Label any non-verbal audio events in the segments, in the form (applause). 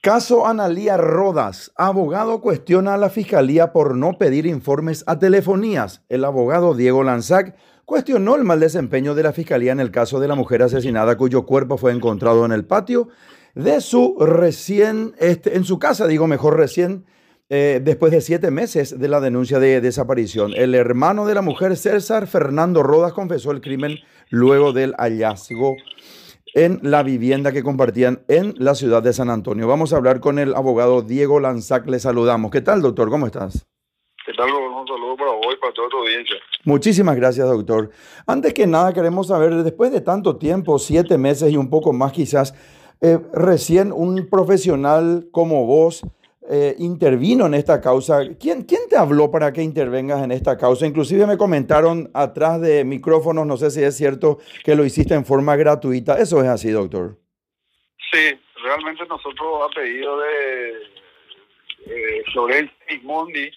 Caso Analía Rodas. Abogado cuestiona a la fiscalía por no pedir informes a telefonías. El abogado Diego Lanzac cuestionó el mal desempeño de la fiscalía en el caso de la mujer asesinada cuyo cuerpo fue encontrado en el patio de su recién, este, en su casa, digo mejor recién, eh, después de siete meses de la denuncia de desaparición. El hermano de la mujer, César Fernando Rodas, confesó el crimen luego del hallazgo en la vivienda que compartían en la ciudad de San Antonio. Vamos a hablar con el abogado Diego Lanzac. Le saludamos. ¿Qué tal, doctor? ¿Cómo estás? ¿Qué tal? Un saludo para vos y para toda tu audiencia. Muchísimas gracias, doctor. Antes que nada, queremos saber, después de tanto tiempo, siete meses y un poco más quizás, eh, recién un profesional como vos eh, intervino en esta causa. ¿Quién, ¿Quién te habló para que intervengas en esta causa? Inclusive me comentaron atrás de micrófonos, no sé si es cierto, que lo hiciste en forma gratuita. ¿Eso es así, doctor? Sí, realmente nosotros a pedido de eh, Florencia Ismondi,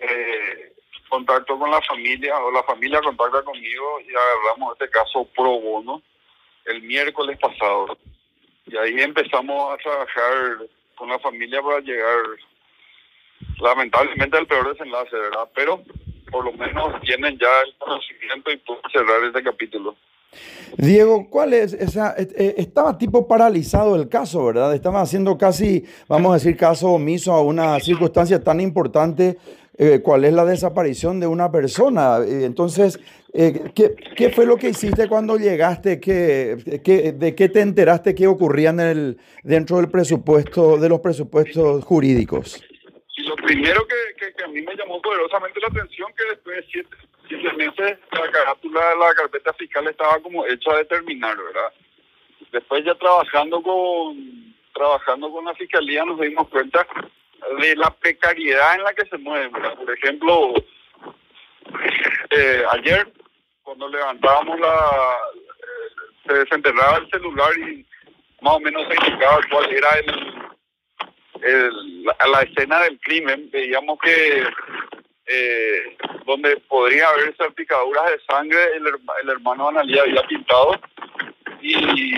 eh, contacto con la familia, o la familia contacta conmigo y agarramos este caso pro bono el miércoles pasado. Y ahí empezamos a trabajar con la familia para llegar lamentablemente al peor desenlace, ¿verdad? Pero por lo menos tienen ya el conocimiento y pueden cerrar este capítulo. Diego, ¿cuál es esa? Eh, eh, estaba tipo paralizado el caso, ¿verdad? Estaba haciendo casi, vamos a decir, caso omiso a una circunstancia tan importante, eh, cuál es la desaparición de una persona. Entonces, ¿qué, ¿qué, fue lo que hiciste cuando llegaste? ¿Qué, qué, ¿De qué te enteraste que ocurría en el, dentro del presupuesto, de los presupuestos jurídicos? lo primero que, que, a mí me llamó poderosamente la atención que después de siete, meses la carátula de la carpeta fiscal estaba como hecha a determinar, ¿verdad? Después ya trabajando con trabajando con la fiscalía nos dimos cuenta de la precariedad en la que se mueve, ¿verdad? Por ejemplo, eh, ayer cuando levantábamos la se desenterraba el celular y más o menos se indicaba cuál era el el, a la escena del crimen, veíamos que eh, donde podría haber salpicaduras de sangre, el, el hermano Analía había pintado y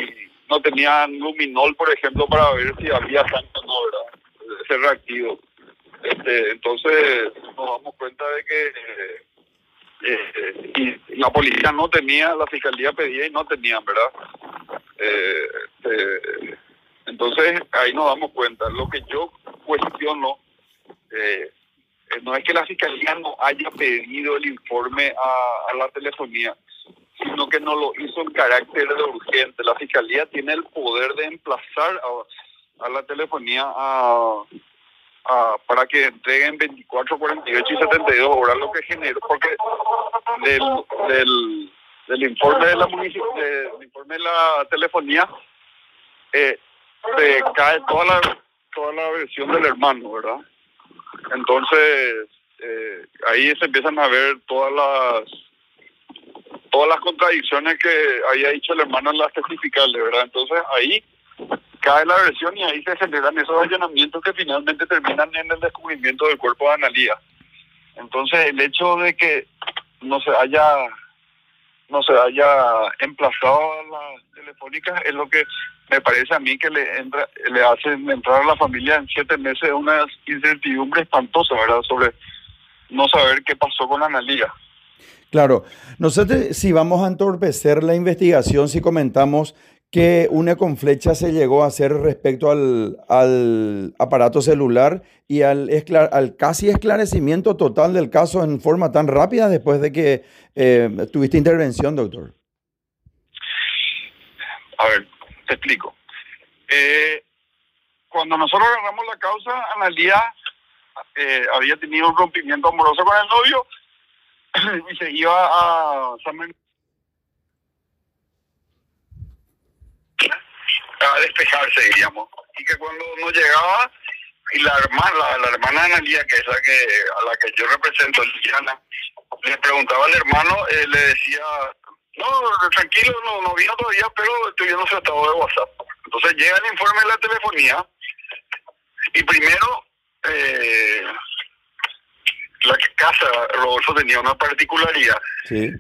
no tenían luminol, por ejemplo, para ver si había sangre o no, ¿verdad? Ese reactivo. Este, entonces nos damos cuenta de que eh, la policía no tenía, la fiscalía pedía y no tenían, ¿verdad? Eh, este, entonces, ahí nos damos cuenta. Lo que yo cuestiono eh, no es que la fiscalía no haya pedido el informe a, la telefonía, sino que no lo hizo en carácter de urgente. La fiscalía tiene el poder de emplazar a, la telefonía para que entreguen 24, 48 y 72 horas, lo que generó, porque del informe de la del informe de la telefonía, eh, se cae toda la, toda la versión del hermano, ¿verdad? Entonces, eh, ahí se empiezan a ver todas las todas las contradicciones que había dicho el hermano en las testificales, ¿verdad? Entonces ahí cae la versión y ahí se generan esos allanamientos que finalmente terminan en el descubrimiento del cuerpo de Analía. Entonces el hecho de que no se haya no se haya emplazado a las telefónicas es lo que me parece a mí que le entra, le hacen entrar a la familia en siete meses una incertidumbre espantosa, ¿verdad? Sobre no saber qué pasó con Analia. Claro, nosotros si vamos a entorpecer la investigación, si comentamos que una con flecha se llegó a hacer respecto al, al aparato celular y al, al, casi esclarecimiento total del caso en forma tan rápida después de que eh, tuviste intervención, doctor. A ver, te explico. Eh, cuando nosotros agarramos la causa, Analia eh, había tenido un rompimiento amoroso con el novio (clears throat) y se iba a a despejarse, digamos. Y que cuando no llegaba, y la hermana, la, hermana de Analia, que es la que, a la que yo represento, Liliana, le preguntaba al hermano, eh, le decía, no, tranquilo, no, no vino todavía, pero estoy viendo su estado de WhatsApp. Entonces llega el informe de la telefonía y primero eh, la casa Rodolfo tenía una particularidad que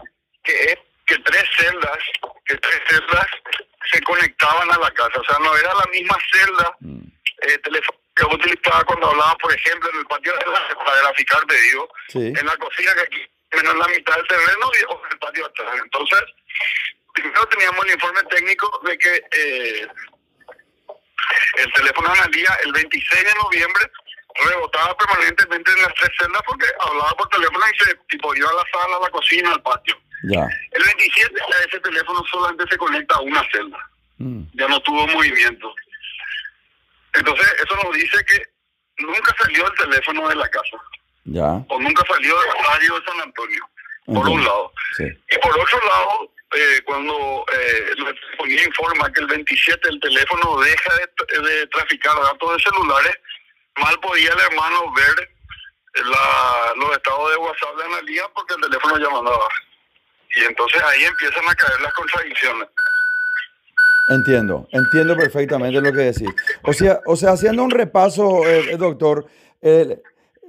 es que tres celdas, que tres celdas se conectaban a la casa, o sea, no era la misma celda mm. eh, teléfono que utilizaba cuando hablaba, por ejemplo, en el patio de la, para graficar, te digo, en la cocina que aquí menos la mitad del terreno y en el patio atrás. Entonces, primero teníamos el informe técnico de que eh, el teléfono analía el 26 de noviembre rebotaba permanentemente en las tres celdas porque hablaba por teléfono y se tipo iba a la sala, a la cocina, al patio. Ya. El 27 ese teléfono solamente se conecta a una celda. Mm. Ya no tuvo movimiento. Entonces eso nos dice que nunca salió el teléfono de la casa. Ya. O nunca salió del radio de San Antonio, por un lado. Y por otro lado, eh, cuando eh, la telefonía informa que el 27 el teléfono deja de, de traficar datos de celulares, mal podía el hermano ver la, los estados de WhatsApp de Analia porque el teléfono ya mandaba. Y entonces ahí empiezan a caer las contradicciones. Entiendo, entiendo perfectamente lo que decís. O sea, o sea haciendo un repaso, eh, doctor,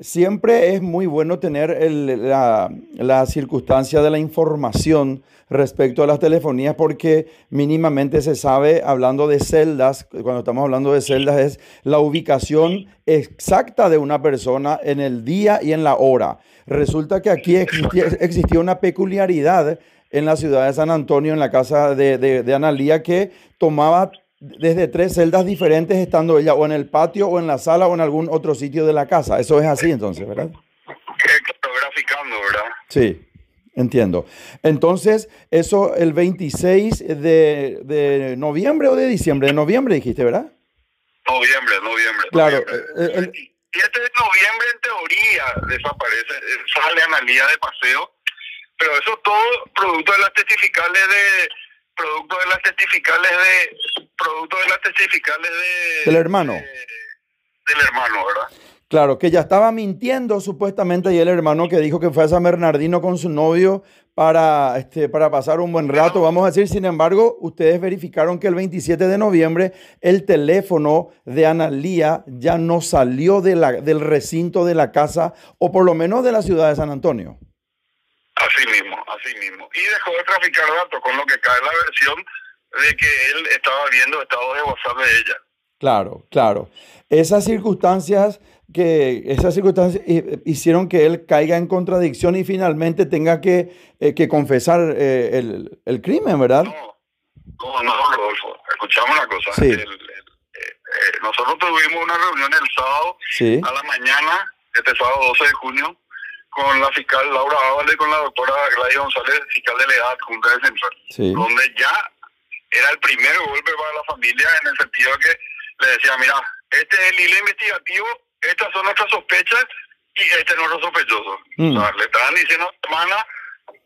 siempre es muy bueno tener la, circunstancia de la información respecto a las telefonías porque mínimamente se sabe, hablando de celdas, cuando estamos hablando de celdas, es la ubicación exacta de una persona en el día y en la hora. Resulta que aquí existía, existía una peculiaridad en la ciudad de San Antonio, en la casa de, de, de Analía, que tomaba desde tres celdas diferentes estando ella o en el patio o en la sala o en algún otro sitio de la casa. Eso es así entonces, ¿verdad? graficando, ¿verdad? Sí, entiendo. Entonces, eso el 26 de, de, noviembre o de diciembre, de noviembre dijiste, ¿verdad? Noviembre, noviembre. Claro. Noviembre. El, 7 de noviembre en teoría desaparece, sale Analía de paseo, pero eso todo producto de las testificales de producto de las testificales de producto de las testificales de del hermano del hermano verdad claro que ya estaba mintiendo supuestamente y el hermano que dijo que fue a San Bernardino con su novio para este para pasar un buen rato vamos a decir. Sin embargo ustedes verificaron que el 27 de noviembre el teléfono de Analía ya no salió de la, del recinto de la casa o por lo menos de la ciudad de San Antonio. Así mismo, así mismo. Y dejó de traficar datos, con lo que cae la versión de que él estaba viendo estados de WhatsApp de ella. Claro, claro. Esas circunstancias que esas circunstancias hicieron que él caiga en contradicción y finalmente tenga que, eh, que confesar eh, el, el, crimen, ¿verdad? No, no, no, Rodolfo. Escuchamos una cosa. Sí. El, eh, nosotros tuvimos una reunión el sábado sí. a la mañana, este sábado 12 de junio, con la fiscal Laura Ávale y con la doctora Gladys González, fiscal delegada Junta de Central, sí. donde ya era el primer golpe para la familia en el sentido de que le decía, mira, este es el hilo investigativo, estas son nuestras sospechas y este es nuestro sospechoso. Mm. O sea, le estaban diciendo, hermana,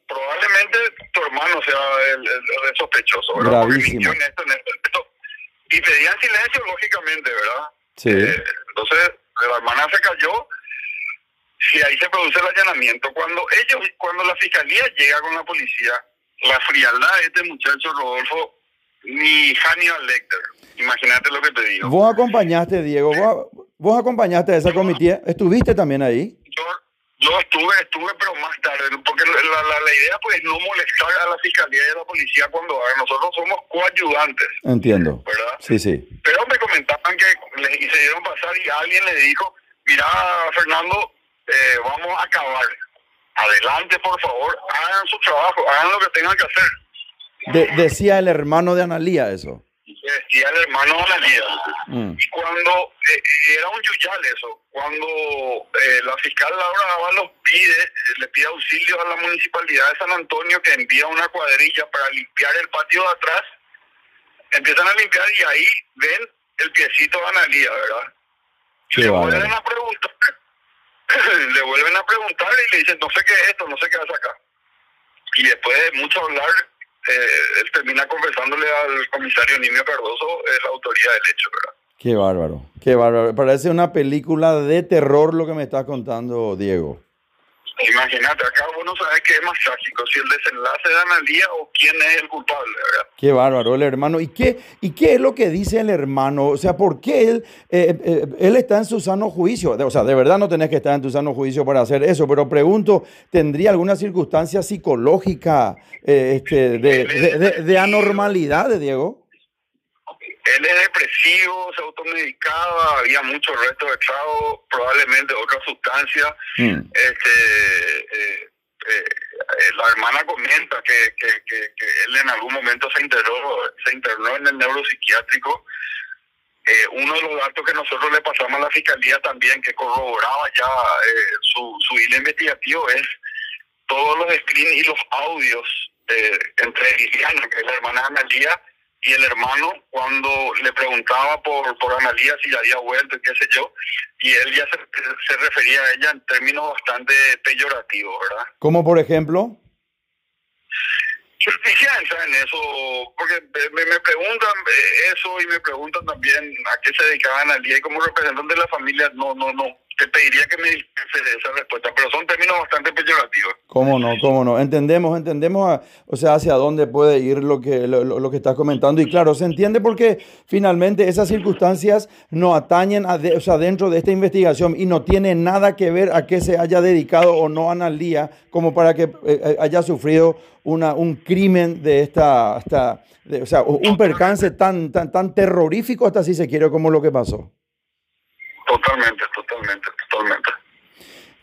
probablemente tu hermano sea el, el, el sospechoso, ¿verdad? Porque mintió en esto, en esto, en esto. Y pedían silencio, lógicamente, ¿verdad? Sí. Eh, entonces, la hermana se cayó si ahí se produce el allanamiento, cuando ellos, cuando la fiscalía llega con la policía, la frialdad de este muchacho Rodolfo, ni Hannibal Lecter. Imagínate lo que te digo. Vos acompañaste, Diego, vos, vos acompañaste a esa comitiva, ¿estuviste también ahí? Yo, yo estuve, estuve, pero más tarde, porque la, la, la idea pues no molestar a la fiscalía y a la policía cuando hagan. Nosotros somos coayudantes. Entiendo. ¿Verdad? Sí, sí. Pero me comentaban que les se dieron pasar y alguien le dijo, mira, Fernando, eh, vamos a acabar. Adelante, por favor, hagan su trabajo, hagan lo que tengan que hacer. De, decía el hermano de Analía eso. Decía el hermano de Analía. Mm. Y cuando, eh, era un yuyal eso, cuando eh, la fiscal Laura Ábalos pide, le pide auxilio a la municipalidad de San Antonio que envía una cuadrilla para limpiar el patio de atrás, empiezan a limpiar y ahí ven el piecito de Analía, ¿verdad? Qué le bárbaro. vuelven a preguntar, (laughs) le vuelven a preguntar y le dicen, no sé qué es esto, no sé qué hace acá. Y después de mucho hablar, eh, él termina confesándole al comisario Nimio Cardoso eh, la autoría del hecho, ¿verdad? Qué bárbaro, qué bárbaro. Parece una película de terror lo que me estás contando, Diego. Imagínate, acá vos no sabes qué es más trágico, si el desenlace de Analía o quién es el culpable, ¿verdad? Qué bárbaro el hermano. ¿Y qué, ¿Y qué es lo que dice el hermano? O sea, ¿por qué él, eh, eh, él está en su sano juicio? O sea, de verdad no tenés que estar en tu sano juicio para hacer eso, pero pregunto, ¿tendría alguna circunstancia psicológica eh, este, de, de, de, de, Diego? Él es depresivo, se automedicaba, había mucho resto de trago, probablemente otra sustancia. Mm. Este, eh, eh, la hermana comenta que, que, que, él en algún momento se internó, se internó en el neuropsiquiátrico. Eh, uno de los datos que nosotros le pasamos a la fiscalía también, que corroboraba ya su, su hilo investigativo, es todos los screens y los audios entre Liliana, que es la hermana de Analía, y el hermano cuando le preguntaba por, por Analía si ya había vuelto, qué sé yo, y él ya se, refería a ella en términos bastante peyorativos, ¿verdad? ¿Cómo por ejemplo? Piensa en eso, porque me, me, preguntan eso y me preguntan también a qué se dedicaba Analía y como representante de la familia no, no, no, te pediría que me diese esa respuesta, pero son términos bastante peyorativos. ¿Cómo no? ¿Cómo no? Entendemos, entendemos, o sea, hacia dónde puede ir lo que, lo, que estás comentando. Y claro, se entiende porque finalmente esas circunstancias no atañen, a o sea, dentro de esta investigación y no tiene nada que ver a qué se haya dedicado o no Analía como para que eh, eh, haya sufrido una, un crimen de esta, hasta, o sea, un percance tan, tan, tan terrorífico hasta si se quiere como lo que pasó. Totalmente, totalmente, totalmente.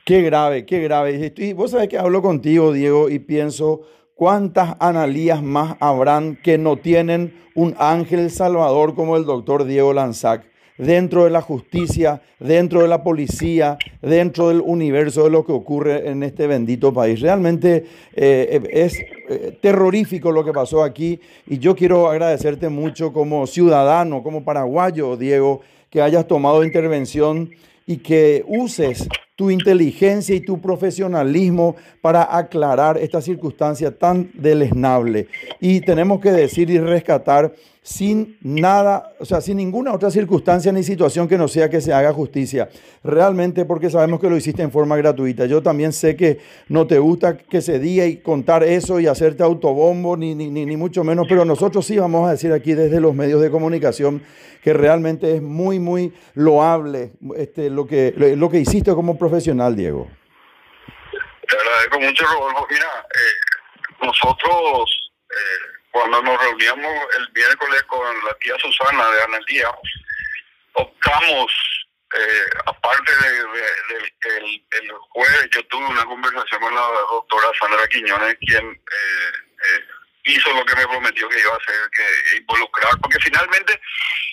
Qué grave, qué grave. Y vos sabés que hablo contigo, Diego, y pienso cuántas analías más habrán que no tienen un ángel salvador como el doctor Diego Lanzac dentro de la justicia, dentro de la policía, dentro del universo de lo que ocurre en este bendito país. Realmente eh, es eh, terrorífico lo que pasó aquí y yo quiero agradecerte mucho como ciudadano, como paraguayo, Diego, que hayas tomado intervención y que uses tu inteligencia y tu profesionalismo para aclarar esta circunstancia tan deleznable. Y tenemos que decir y rescatar sin nada, o sea, sin ninguna otra circunstancia ni situación que no sea que se haga justicia. Realmente porque sabemos que lo hiciste en forma gratuita. Yo también sé que no te gusta que se diga y contar eso y hacerte autobombo, ni, ni, ni, mucho menos, pero nosotros sí vamos a decir aquí desde los medios de comunicación que realmente es muy, muy loable este, lo, que, lo que hiciste como profesional, Diego. Te agradezco mucho, Rodolfo. Mira, eh, nosotros... Eh, cuando nos reuníamos el miércoles con la tía Susana de Analía, optamos, eh, aparte de, el, jueves, yo tuve una conversación con la doctora Sandra Quiñones, quien eh, eh, hizo lo que me prometió que iba a hacer, que involucrar, porque finalmente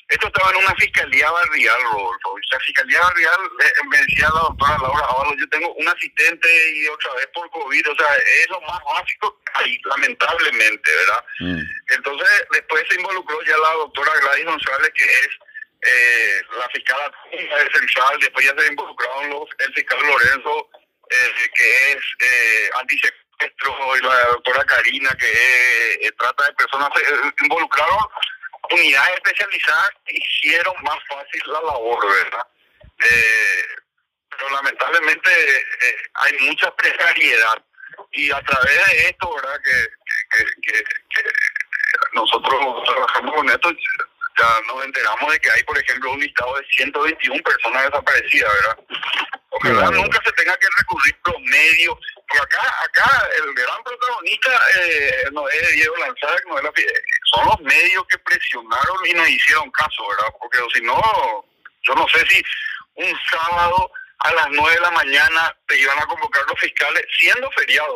esto estaba en una fiscalía barrial, Rodolfo. La fiscalía barrial, eh, me decía la doctora Laura Ábalos, yo tengo un asistente y otra vez por COVID, o sea, es lo más básico ahí, lamentablemente, ¿verdad? Mm. Entonces, después se involucró ya la doctora Gladys González, que es eh, la fiscal de central, después ya se involucraron los, el fiscal Lorenzo, eh, que es eh, y la doctora Karina, que eh, trata de personas, involucraron unidades especializadas hicieron más fácil la labor, ¿verdad? Eh, pero lamentablemente eh, hay mucha precariedad y a través de esto, ¿verdad? Que, que, nosotros trabajamos con esto, ya nos enteramos de que hay, por ejemplo, un listado de 121 personas desaparecidas, ¿verdad? Ojalá nunca se tenga que recurrir los medios, porque acá, acá el gran protagonista eh, no es Diego Lanzac, no es la son los medios que presionaron y nos hicieron caso, ¿verdad? Porque si no, yo no sé si un sábado a las 9 de la mañana te iban a convocar los fiscales, siendo feriado,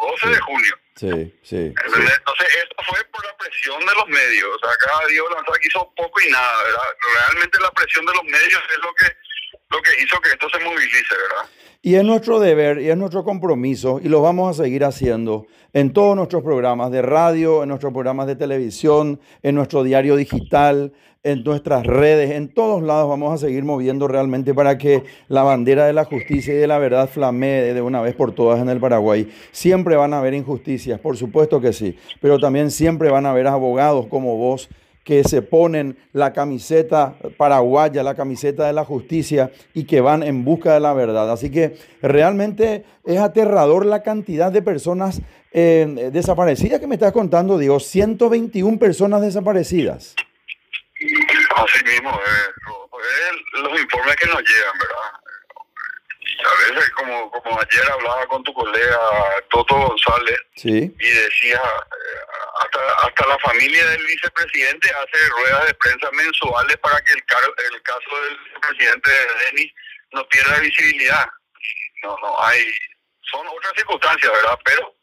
12 de junio. Sí, sí. Entonces, esto fue por la presión de los medios. O sea, acá Diego Lanzac hizo poco y nada, ¿verdad? Realmente la presión de los medios es lo que, lo que hizo que esto se movilice, ¿verdad? Y es nuestro deber y es nuestro compromiso y lo vamos a seguir haciendo en todos nuestros programas de radio, en nuestros programas de televisión, en nuestro diario digital, en nuestras redes, en todos lados vamos a seguir moviendo realmente para que la bandera de la justicia y de la verdad flamee de una vez por todas en el Paraguay. Siempre van a haber injusticias, por supuesto que sí, pero también siempre van a haber abogados como vos que se ponen la camiseta paraguaya, la camiseta de la justicia y que van en busca de la verdad. Así que realmente es aterrador la cantidad de personas eh, desaparecidas que me estás contando, Diego. 121 personas desaparecidas. Así mismo, eh, los informes que nos llegan, ¿verdad? a veces, como, como ayer hablaba con tu colega Toto González, sí. y decía, eh, hasta, hasta la familia del vicepresidente hace ruedas de prensa mensuales para que el, el caso del vicepresidente Denis no pierda visibilidad. No, no hay, son otras circunstancias, ¿verdad? Pero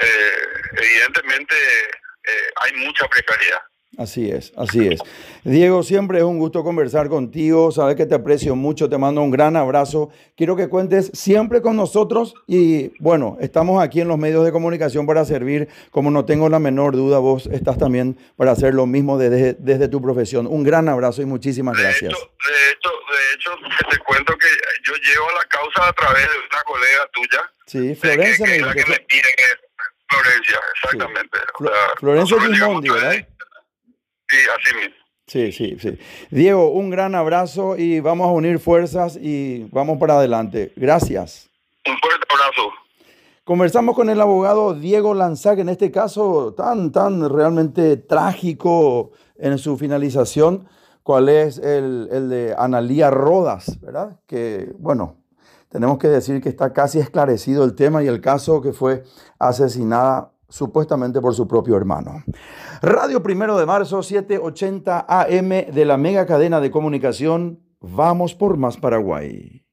eh, evidentemente eh, hay mucha precariedad. Así es, así es. Diego, siempre es un gusto conversar contigo, sabes que te aprecio mucho, te mando un gran abrazo. Quiero que cuentes siempre con nosotros y bueno, estamos aquí en los medios de comunicación para servir, como no tengo la menor duda, vos estás también para hacer lo mismo desde, desde tu profesión. Un gran abrazo y muchísimas gracias. De hecho, de hecho, te cuento que yo llevo la causa a través de una colega tuya. Sí, Florencia. Que, me Florencia, exactamente. Florencia Gimondi, ¿verdad? Sí, así mismo. Sí, sí, sí. Diego, un gran abrazo y vamos a unir fuerzas y vamos para adelante. Gracias. Un fuerte abrazo. Conversamos con el abogado Diego Lanzac, en este caso tan, tan realmente trágico en su finalización, cuál es el, el de Analía Rodas, ¿verdad? Que, bueno, tenemos que decir que está casi esclarecido el tema y el caso que fue asesinada supuestamente por su propio hermano. Radio Primero de Marzo, 780 AM de la mega cadena de comunicación. Vamos por más Paraguay.